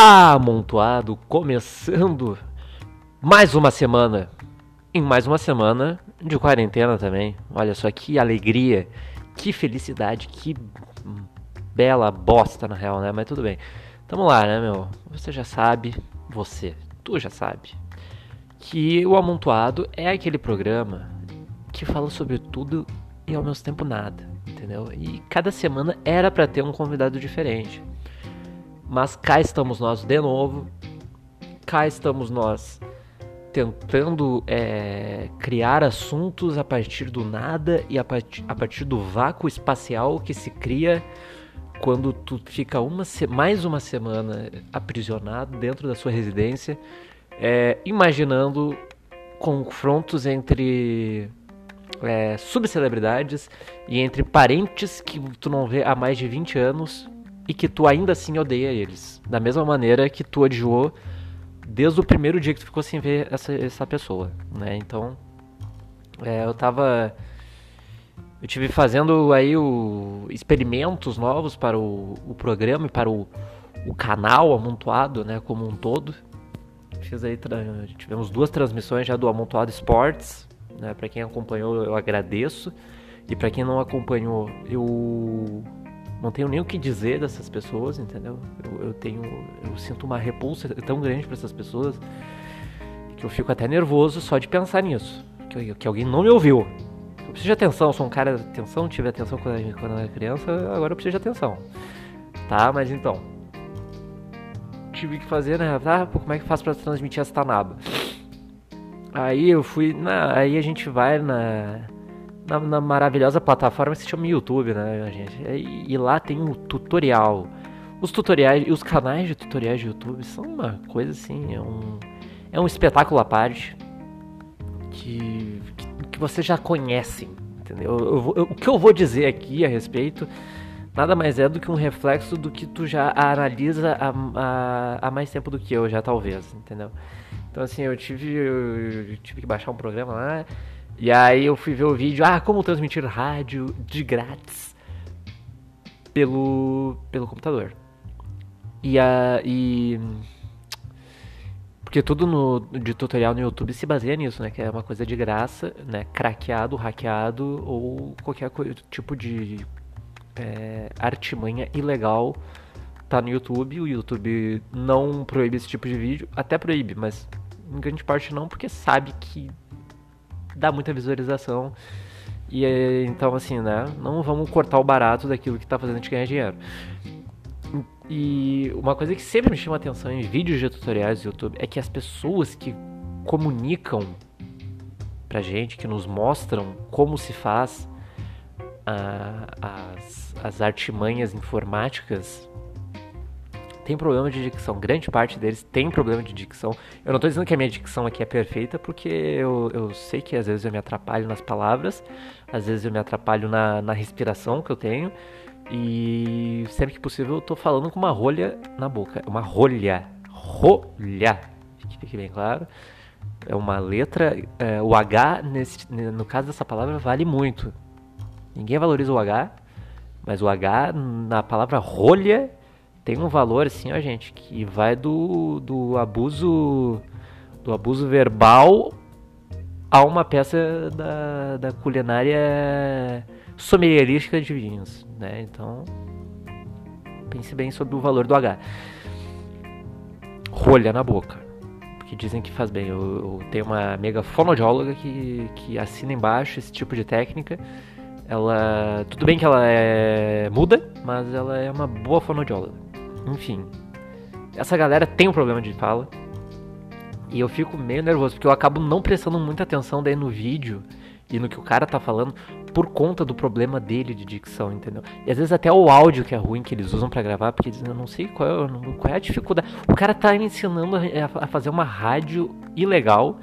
amontoado, começando mais uma semana. Em mais uma semana de quarentena também. Olha só que alegria, que felicidade, que bela bosta na real, né? Mas tudo bem. Tamo lá, né, meu? Você já sabe, você, tu já sabe, que o Amontoado é aquele programa que fala sobre tudo e ao mesmo tempo nada, entendeu? E cada semana era para ter um convidado diferente. Mas cá estamos nós de novo. Cá estamos nós tentando é, criar assuntos a partir do nada e a, part a partir do vácuo espacial que se cria quando tu fica uma mais uma semana aprisionado dentro da sua residência, é, imaginando confrontos entre é, subcelebridades e entre parentes que tu não vê há mais de 20 anos e que tu ainda assim odeia eles. Da mesma maneira que tu odiou desde o primeiro dia que tu ficou sem ver essa, essa pessoa, né? Então, é, eu tava... Eu tive fazendo aí o, experimentos novos para o, o programa e para o, o canal amontoado, né, como um todo. Fiz aí, tivemos duas transmissões já do Amontoado Esportes, né, para quem acompanhou eu agradeço, e para quem não acompanhou eu não tenho nem o que dizer dessas pessoas, entendeu? Eu, eu tenho, eu sinto uma repulsa tão grande para essas pessoas que eu fico até nervoso só de pensar nisso, que, que alguém não me ouviu. Eu preciso de atenção, eu sou um cara de atenção, tive atenção quando, quando eu era criança, agora eu preciso de atenção. Tá, mas então. Tive que fazer, né? Ah, pô, como é que faço pra transmitir essa tanaba? Aí eu fui. Na, aí a gente vai na na, na, maravilhosa plataforma que se chama YouTube, né, gente? E, e, lá tem um tutorial. Os tutoriais e os canais de tutoriais de YouTube são uma coisa assim, é um, é um espetáculo à parte que, que, que vocês já conhecem, entendeu? Eu, eu, o que eu vou dizer aqui a respeito nada mais é do que um reflexo do que tu já analisa há, há, há mais tempo do que eu já, talvez, entendeu? Então assim, eu tive, eu tive que baixar um programa lá e aí eu fui ver o vídeo, ah, como transmitir rádio de grátis pelo, pelo computador. E a. E, porque tudo no, de tutorial no YouTube se baseia nisso, né? Que é uma coisa de graça, né? Craqueado, hackeado ou qualquer tipo de é, artimanha ilegal tá no YouTube. O YouTube não proíbe esse tipo de vídeo, até proíbe, mas em grande parte não, porque sabe que dá muita visualização. E então, assim, né? Não vamos cortar o barato daquilo que tá fazendo a gente ganhar dinheiro. E uma coisa que sempre me chama atenção em vídeos de tutoriais do YouTube é que as pessoas que comunicam pra gente, que nos mostram como se faz as, as artimanhas informáticas tem problema de dicção. Grande parte deles tem problema de dicção. Eu não estou dizendo que a minha dicção aqui é perfeita, porque eu, eu sei que às vezes eu me atrapalho nas palavras, às vezes eu me atrapalho na, na respiração que eu tenho. E sempre que possível eu tô falando com uma rolha na boca. Uma rolha. Rolha. Que fique bem claro. É uma letra. É, o H, nesse, no caso dessa palavra, vale muito. Ninguém valoriza o H, mas o H na palavra rolha tem um valor assim, ó, gente, que vai do, do abuso do abuso verbal a uma peça da, da culinária sommelierística de vinhos, né? Então, pense bem sobre o valor do H. Rolha na boca, porque dizem que faz bem. Eu, eu tenho uma amiga fonoaudióloga que, que assina embaixo esse tipo de técnica. Ela, tudo bem que ela é muda, mas ela é uma boa fonoaudióloga. Enfim. Essa galera tem um problema de fala. E eu fico meio nervoso, porque eu acabo não prestando muita atenção daí no vídeo e no que o cara tá falando por conta do problema dele de dicção, entendeu? E às vezes até o áudio que é ruim que eles usam para gravar, porque dizem, eu não sei qual é, qual é a dificuldade. O cara tá ensinando a, a fazer uma rádio ilegal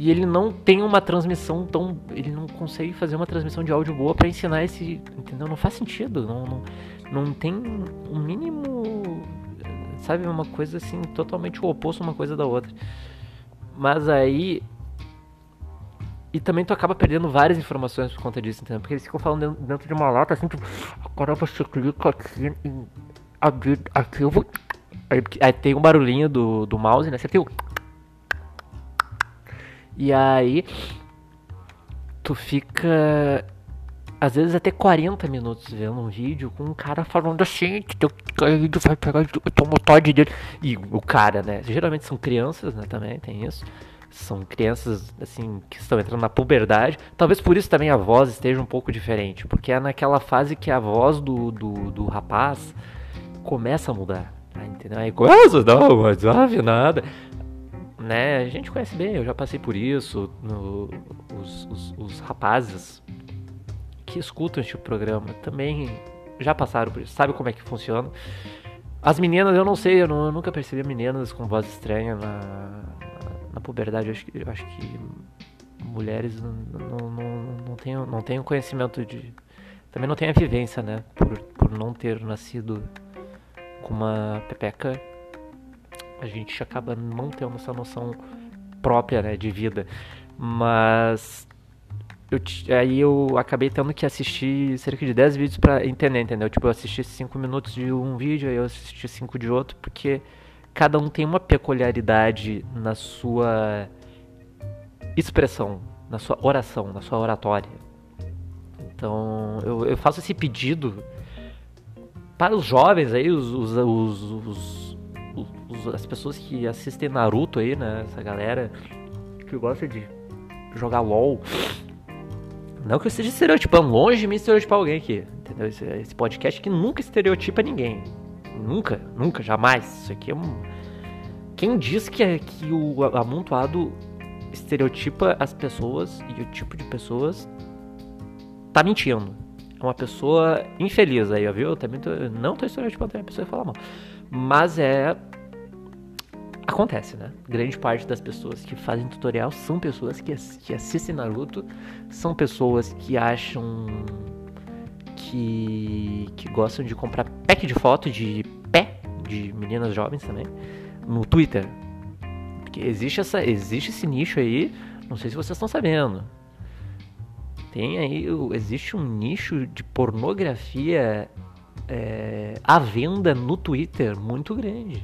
e ele não tem uma transmissão tão. Ele não consegue fazer uma transmissão de áudio boa para ensinar esse. Entendeu? Não faz sentido. Não, não, não tem um mínimo, sabe, uma coisa assim totalmente o oposto uma coisa da outra. Mas aí e também tu acaba perdendo várias informações por conta disso, entendeu? Porque eles ficam falando dentro de uma lata assim, tipo, agora você clica aqui em abrir arquivo Aí, aí, tem um barulhinho do, do mouse, né? Você tem o. E aí. Tu fica. Às vezes até 40 minutos vendo um vídeo com um cara falando assim, teu vídeo vai pegar o Todd dele. E o cara, né? Geralmente são crianças, né? Também tem isso. São crianças, assim, que estão entrando na puberdade. Talvez por isso também a voz esteja um pouco diferente. Porque é naquela fase que a voz do, do, do rapaz começa a mudar. Tá? Entendeu? Aí começa, não, mas não nada. Né? A gente conhece bem, eu já passei por isso. No, os, os, os rapazes que escutam este programa também já passaram por isso, sabe como é que funciona. As meninas, eu não sei, eu, não, eu nunca percebi meninas com voz estranha na, na, puberdade. Eu acho, eu acho que mulheres não, não, não, não, tenham, não tenham conhecimento de. Também não tem a vivência, né? Por, por não ter nascido com uma pepeca, a gente acaba não tendo essa noção própria né, de vida. Mas eu, aí eu acabei tendo que assistir cerca de 10 vídeos para entender, entendeu? Tipo, eu assisti 5 minutos de um vídeo, aí eu assisti 5 de outro, porque cada um tem uma peculiaridade na sua expressão, na sua oração, na sua oratória. Então, eu, eu faço esse pedido para os jovens aí, os, os, os, os, as pessoas que assistem Naruto aí, né? Essa galera que gosta de jogar LOL. Não que eu esteja estereotipando, longe de me estereotipar alguém aqui. Entendeu? Esse, esse podcast que nunca estereotipa ninguém. Nunca, nunca, jamais. Isso aqui é um. Quem diz que, é, que o amontoado estereotipa as pessoas e o tipo de pessoas tá mentindo. É uma pessoa infeliz aí, viu? Eu também tô, não tô estereotipando a pessoa que fala mal. Mas é acontece, né? Grande parte das pessoas que fazem tutorial são pessoas que, que assistem Naruto, são pessoas que acham que, que gostam de comprar pack de foto de pé de meninas jovens também no Twitter. Porque existe, essa, existe esse nicho aí, não sei se vocês estão sabendo. Tem aí, existe um nicho de pornografia é, à venda no Twitter muito grande.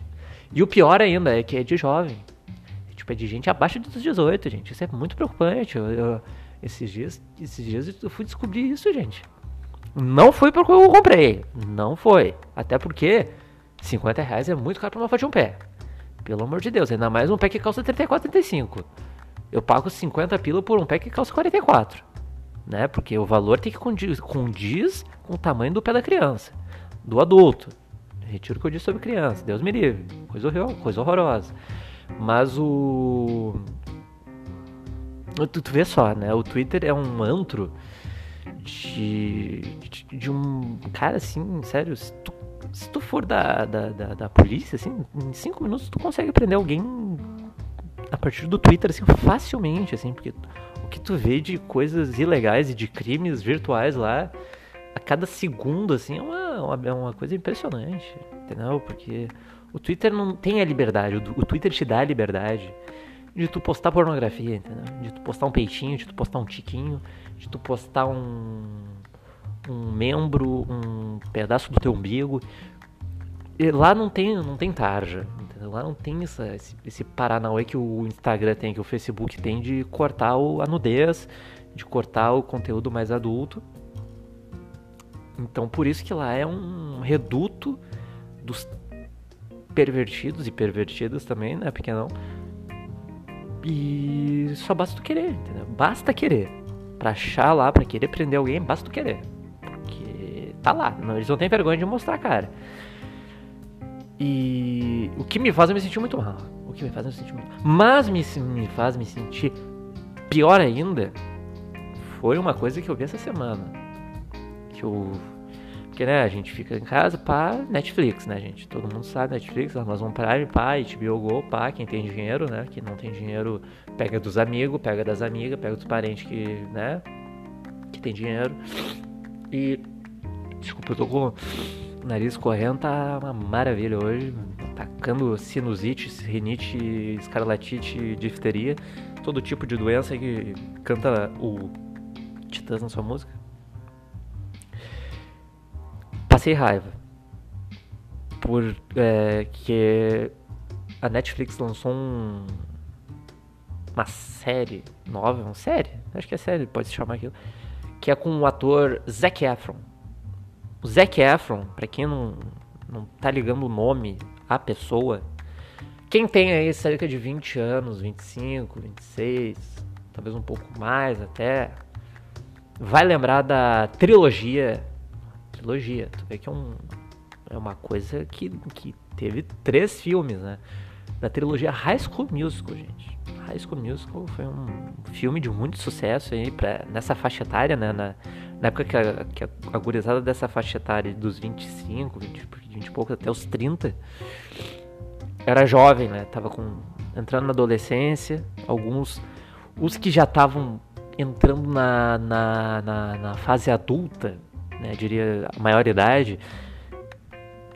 E o pior ainda é que é de jovem. Tipo, é de gente abaixo dos 18, gente. Isso é muito preocupante. Eu, eu, esses, dias, esses dias eu fui descobrir isso, gente. Não foi porque eu comprei. Não foi. Até porque 50 reais é muito caro pra uma foto de um pé. Pelo amor de Deus. Ainda mais um pé que calça 34, 35. Eu pago 50 pila por um pé que calça 44. Né? Porque o valor tem que condiz, condiz com o tamanho do pé da criança. Do adulto. Retiro o que eu disse sobre criança. Deus me livre. Coisa, horror, coisa horrorosa. Mas o. Tu, tu vê só, né? O Twitter é um antro de, de, de um. Cara, assim, sério, se tu, se tu for da, da, da, da, polícia, assim, em cinco minutos tu consegue prender alguém a partir do Twitter, assim, facilmente, assim, porque o que tu vê de coisas ilegais e de crimes virtuais lá a cada segundo, assim, é uma, é uma coisa impressionante, entendeu? Porque o Twitter não tem a liberdade, o, o Twitter te dá a liberdade de tu postar pornografia, entendeu? De tu postar um peitinho, de tu postar um tiquinho, de tu postar um, um membro, um pedaço do teu umbigo. E lá não tem, não tem tarja, entendeu? Lá não tem essa, esse, esse paranauê que o Instagram tem, que o Facebook tem de cortar o, a nudez, de cortar o conteúdo mais adulto então por isso que lá é um reduto dos pervertidos e pervertidas também, né, pequenão. E só basta tu querer, entendeu? Basta querer. Pra achar lá, pra querer prender alguém, basta tu querer. Porque tá lá, não, eles não têm vergonha de mostrar a cara. E o que me faz me sentir muito mal. O que me faz me sentir muito mal. Mas me, me faz me sentir pior ainda foi uma coisa que eu vi essa semana que eu. Porque, né, a gente fica em casa, pá, Netflix, né, gente? Todo mundo sabe, Netflix, Amazon Prime, pá, HBO Go, pá, quem tem dinheiro, né? Quem não tem dinheiro, pega dos amigos, pega das amigas, pega dos parentes que, né, que tem dinheiro. E, desculpa, eu tô com o nariz correndo, tá uma maravilha hoje, atacando sinusite, rinite, escarlatite, difteria, todo tipo de doença que canta o Titãs na sua música passei raiva. por é, a Netflix lançou um, uma série nova, uma série, acho que é série, pode se chamar aquilo, que é com o ator Zac Efron. O Zac Efron, pra quem não, não tá ligando o nome à pessoa, quem tem aí cerca de 20 anos, 25, 26, talvez um pouco mais até, vai lembrar da trilogia. Trilogia, tu vê que é, um, é uma coisa que, que teve três filmes, né? Da trilogia High School Musical, gente. High School Musical foi um filme de muito sucesso aí pra, nessa faixa etária, né? Na, na época que a, que a gurizada dessa faixa etária dos 25, 20, 20 e poucos até os 30 era jovem, né? Tava com, entrando na adolescência, alguns os que já estavam entrando na, na, na, na, fase adulta, né, diria a maior idade,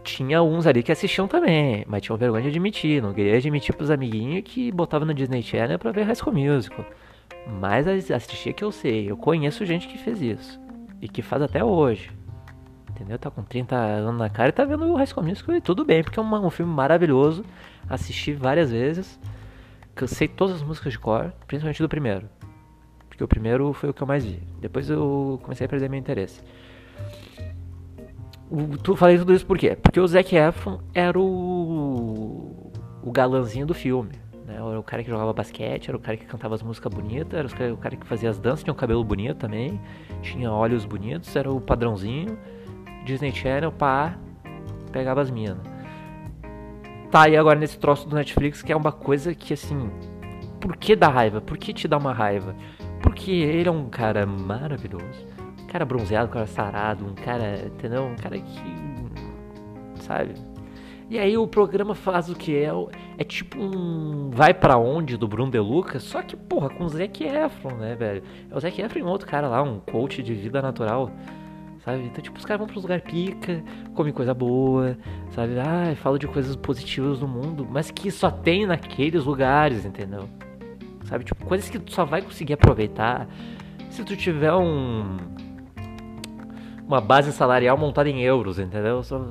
tinha uns ali que assistiam também, mas tinham vergonha de admitir, não queria admitir pros amiguinhos que botavam no Disney Channel pra ver High School Musical. Mas assistia que eu sei, eu conheço gente que fez isso, e que faz até hoje. Entendeu? Tá com 30 anos na cara e tá vendo o High School Musical e tudo bem, porque é um, um filme maravilhoso, assisti várias vezes, cansei todas as músicas de cor, principalmente do primeiro. Porque o primeiro foi o que eu mais vi. Depois eu comecei a perder meu interesse. Tu falei tudo isso por quê? Porque o Zac Efron era o, o galãzinho do filme. Né? Era o cara que jogava basquete, era o cara que cantava as músicas bonitas, era o cara que fazia as danças, tinha um cabelo bonito também, tinha olhos bonitos, era o padrãozinho. Disney Channel, pá, pegava as minas. Tá aí agora nesse troço do Netflix que é uma coisa que assim. Por que dá raiva? Por que te dá uma raiva? Porque ele é um cara maravilhoso. Cara bronzeado, um cara sarado, um cara. Entendeu? Um cara que. Sabe? E aí o programa faz o que? É, é tipo um Vai para Onde do Bruno De Luca, só que, porra, com o Zac Efron, né, velho? É o Zac Efron e um outro cara lá, um coach de vida natural, sabe? Então, tipo, os caras vão para lugar pica, comem coisa boa, sabe? Ah, falam de coisas positivas do mundo, mas que só tem naqueles lugares, entendeu? sabe? Tipo, coisas que tu só vai conseguir aproveitar se tu tiver um uma base salarial montada em euros, entendeu? Só,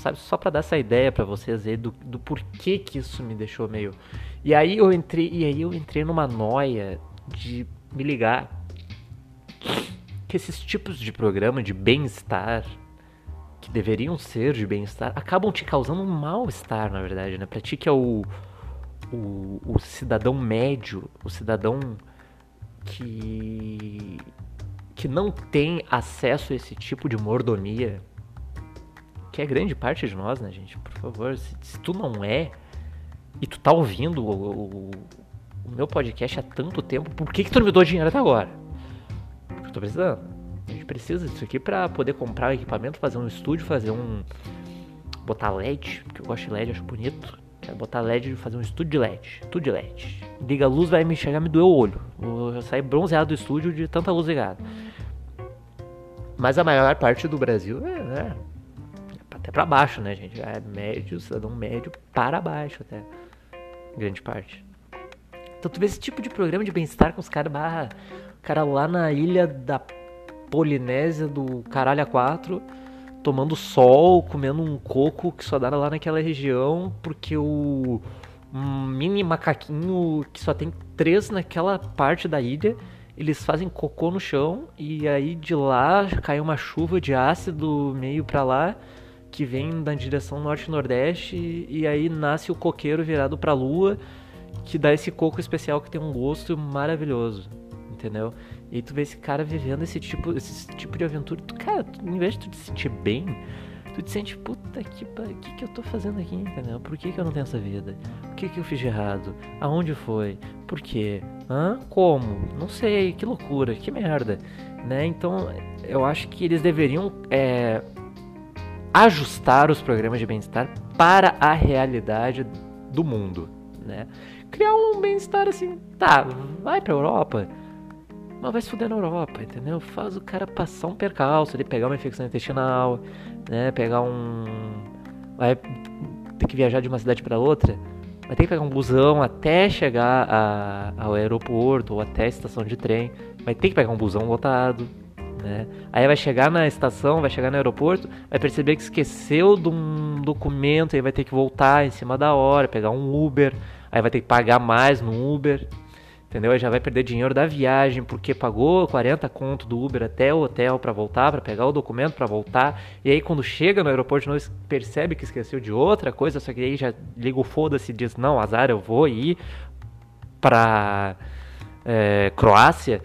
sabe, só para dar essa ideia para vocês aí do, do porquê que isso me deixou meio. E aí eu entrei, e aí eu entrei numa noia de me ligar que esses tipos de programa de bem-estar que deveriam ser de bem-estar acabam te causando um mal-estar, na verdade, né? Pra ti que é o o, o cidadão médio, o cidadão que, que não tem acesso a esse tipo de mordomia, que é grande parte de nós, né, gente? Por favor, se, se tu não é e tu tá ouvindo o, o, o, meu podcast há tanto tempo, por que, que tu não me deu dinheiro até agora? Porque eu tô precisando. A gente precisa disso aqui para poder comprar o equipamento, fazer um estúdio, fazer um. botar LED, porque eu gosto de LED, acho bonito Quero botar LED e fazer um estúdio de LED. Tudo de LED. Liga a luz, vai me chegar me doer o olho. Vou sair bronzeado do estúdio de tanta luz ligada. Mas a maior parte do Brasil é, né, até pra baixo, né, gente? É médio, cidadão médio para baixo até. Grande parte. Então tu vê esse tipo de programa de bem-estar com os caras, cara lá na ilha da Polinésia do Caralho A4 tomando sol, comendo um coco que só dá lá naquela região, porque o um mini macaquinho que só tem três naquela parte da ilha, eles fazem cocô no chão e aí de lá cai uma chuva de ácido meio para lá que vem na direção norte-nordeste e aí nasce o coqueiro virado para lua que dá esse coco especial que tem um gosto maravilhoso, entendeu? E aí tu vê esse cara vivendo esse tipo, esse tipo de aventura. Tu, cara, tu, em vez de tu te sentir bem, tu te sente, puta que que, que eu tô fazendo aqui, entendeu? Por que, que eu não tenho essa vida? O que, que eu fiz de errado? Aonde foi? Por quê? Hã? Como? Não sei, que loucura, que merda. Né? Então, eu acho que eles deveriam é, ajustar os programas de bem-estar para a realidade do mundo, né? Criar um bem-estar assim, tá, vai pra Europa, mas vai se fuder na Europa, entendeu? Faz o cara passar um percalço, ele pegar uma infecção intestinal, né? Pegar um. Vai ter que viajar de uma cidade para outra. Vai ter que pegar um busão até chegar a, ao aeroporto ou até a estação de trem. Vai ter que pegar um busão lotado, Né? Aí vai chegar na estação, vai chegar no aeroporto, vai perceber que esqueceu de um documento, aí vai ter que voltar em cima da hora, pegar um Uber, aí vai ter que pagar mais no Uber, entendeu? Aí já vai perder dinheiro da viagem porque pagou 40 conto do Uber até o hotel para voltar, para pegar o documento para voltar, e aí quando chega no aeroporto não percebe que esqueceu de outra coisa, só que aí já liga o foda-se e diz: "Não, azar, eu vou ir para é, Croácia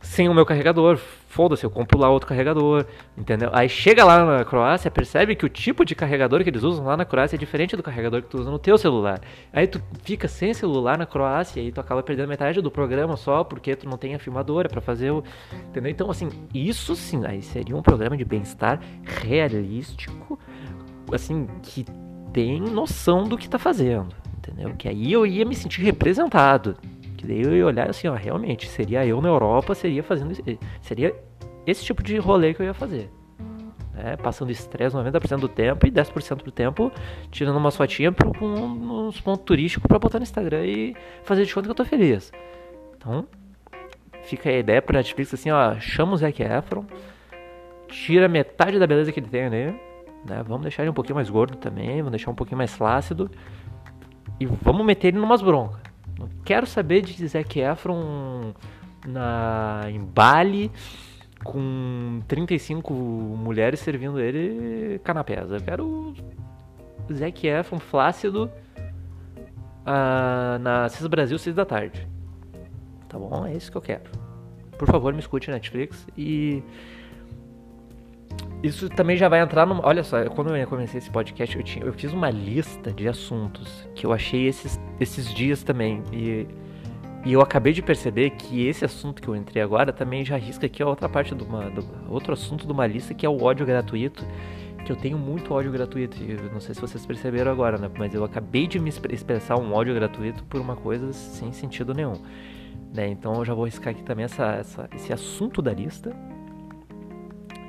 sem o meu carregador. Foda-se, eu compro lá outro carregador, entendeu? Aí chega lá na Croácia, percebe que o tipo de carregador que eles usam lá na Croácia é diferente do carregador que tu usa no teu celular. Aí tu fica sem celular na Croácia e tu acaba perdendo metade do programa só porque tu não tem a filmadora para fazer o, entendeu? Então assim, isso sim, aí seria um programa de bem-estar realístico, assim, que tem noção do que tá fazendo, entendeu? Que aí eu ia me sentir representado, que daí eu ia olhar assim, ó, realmente, seria eu na Europa, seria fazendo seria esse tipo de rolê que eu ia fazer. Né? Passando estresse 90% do tempo e 10% do tempo tirando uma fotinha para um, uns pontos turísticos para botar no Instagram e fazer de conta que eu tô feliz. Então, fica a ideia pro Netflix assim, ó, chama o Zac Efron, tira metade da beleza que ele tem ali, né? Vamos deixar ele um pouquinho mais gordo também, vamos deixar um pouquinho mais flácido e vamos meter ele numas broncas. Quero saber de Zac Efron na, em Bali com 35 mulheres servindo ele canapés. Eu quero Zac Efron flácido uh, na CIS Brasil 6 da tarde. Tá bom? É isso que eu quero. Por favor, me escute Netflix e isso também já vai entrar no. Olha só, quando eu comecei esse podcast, eu, tinha, eu fiz uma lista de assuntos que eu achei esses, esses dias também. E, e eu acabei de perceber que esse assunto que eu entrei agora também já risca aqui a outra parte do, uma, do outro assunto de uma lista que é o ódio gratuito. Que eu tenho muito ódio gratuito. E não sei se vocês perceberam agora, né? Mas eu acabei de me expressar um ódio gratuito por uma coisa sem sentido nenhum. Né? Então eu já vou riscar aqui também essa, essa, esse assunto da lista.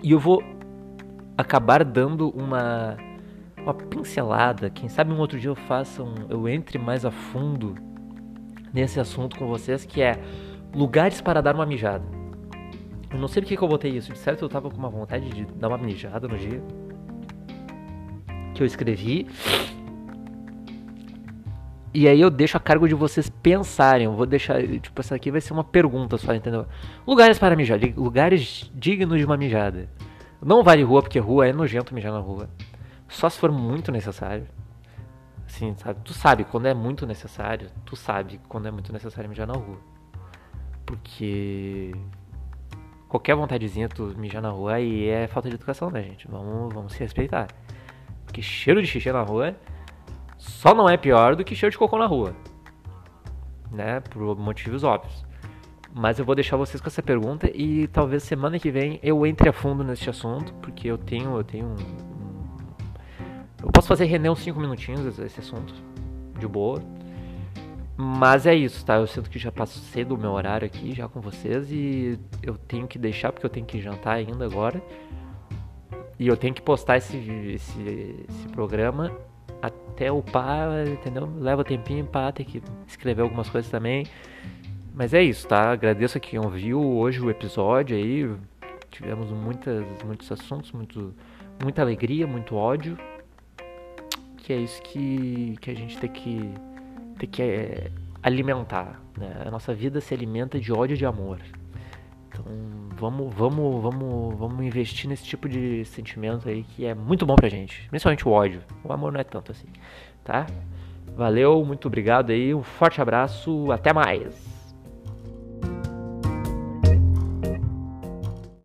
E eu vou acabar dando uma uma pincelada, quem sabe um outro dia eu faça um, eu entre mais a fundo nesse assunto com vocês, que é lugares para dar uma mijada. Eu não sei porque que eu botei isso, de certo eu tava com uma vontade de dar uma mijada no dia que eu escrevi. E aí eu deixo a cargo de vocês pensarem. Eu vou deixar, tipo, essa aqui vai ser uma pergunta só, entendeu? Lugares para mijar, lugares dignos de uma mijada. Não vale rua, porque rua é nojento mijar na rua. Só se for muito necessário. Assim, sabe? Tu sabe quando é muito necessário. Tu sabe quando é muito necessário mijar na rua. Porque. Qualquer vontadezinha tu mijar na rua aí é falta de educação, né, gente? Vamos, vamos se respeitar. Porque cheiro de xixi na rua só não é pior do que cheiro de cocô na rua. Né? Por motivos óbvios. Mas eu vou deixar vocês com essa pergunta e talvez semana que vem eu entre a fundo nesse assunto, porque eu tenho, eu tenho um, eu posso fazer render uns 5 minutinhos esse assunto, de boa. Mas é isso, tá? Eu sinto que já passei do meu horário aqui já com vocês e eu tenho que deixar porque eu tenho que jantar ainda agora. E eu tenho que postar esse, esse, esse programa até o pá, entendeu? Leva tempinho pá, tem que escrever algumas coisas também. Mas é isso, tá? Agradeço a quem ouviu hoje o episódio aí. Tivemos muitas, muitos assuntos, muito, muita alegria, muito ódio. Que é isso que, que a gente tem que, tem que é, alimentar. Né? A nossa vida se alimenta de ódio e de amor. Então vamos, vamos, vamos, vamos investir nesse tipo de sentimento aí que é muito bom pra gente. Principalmente o ódio. O amor não é tanto assim, tá? Valeu, muito obrigado aí, um forte abraço, até mais!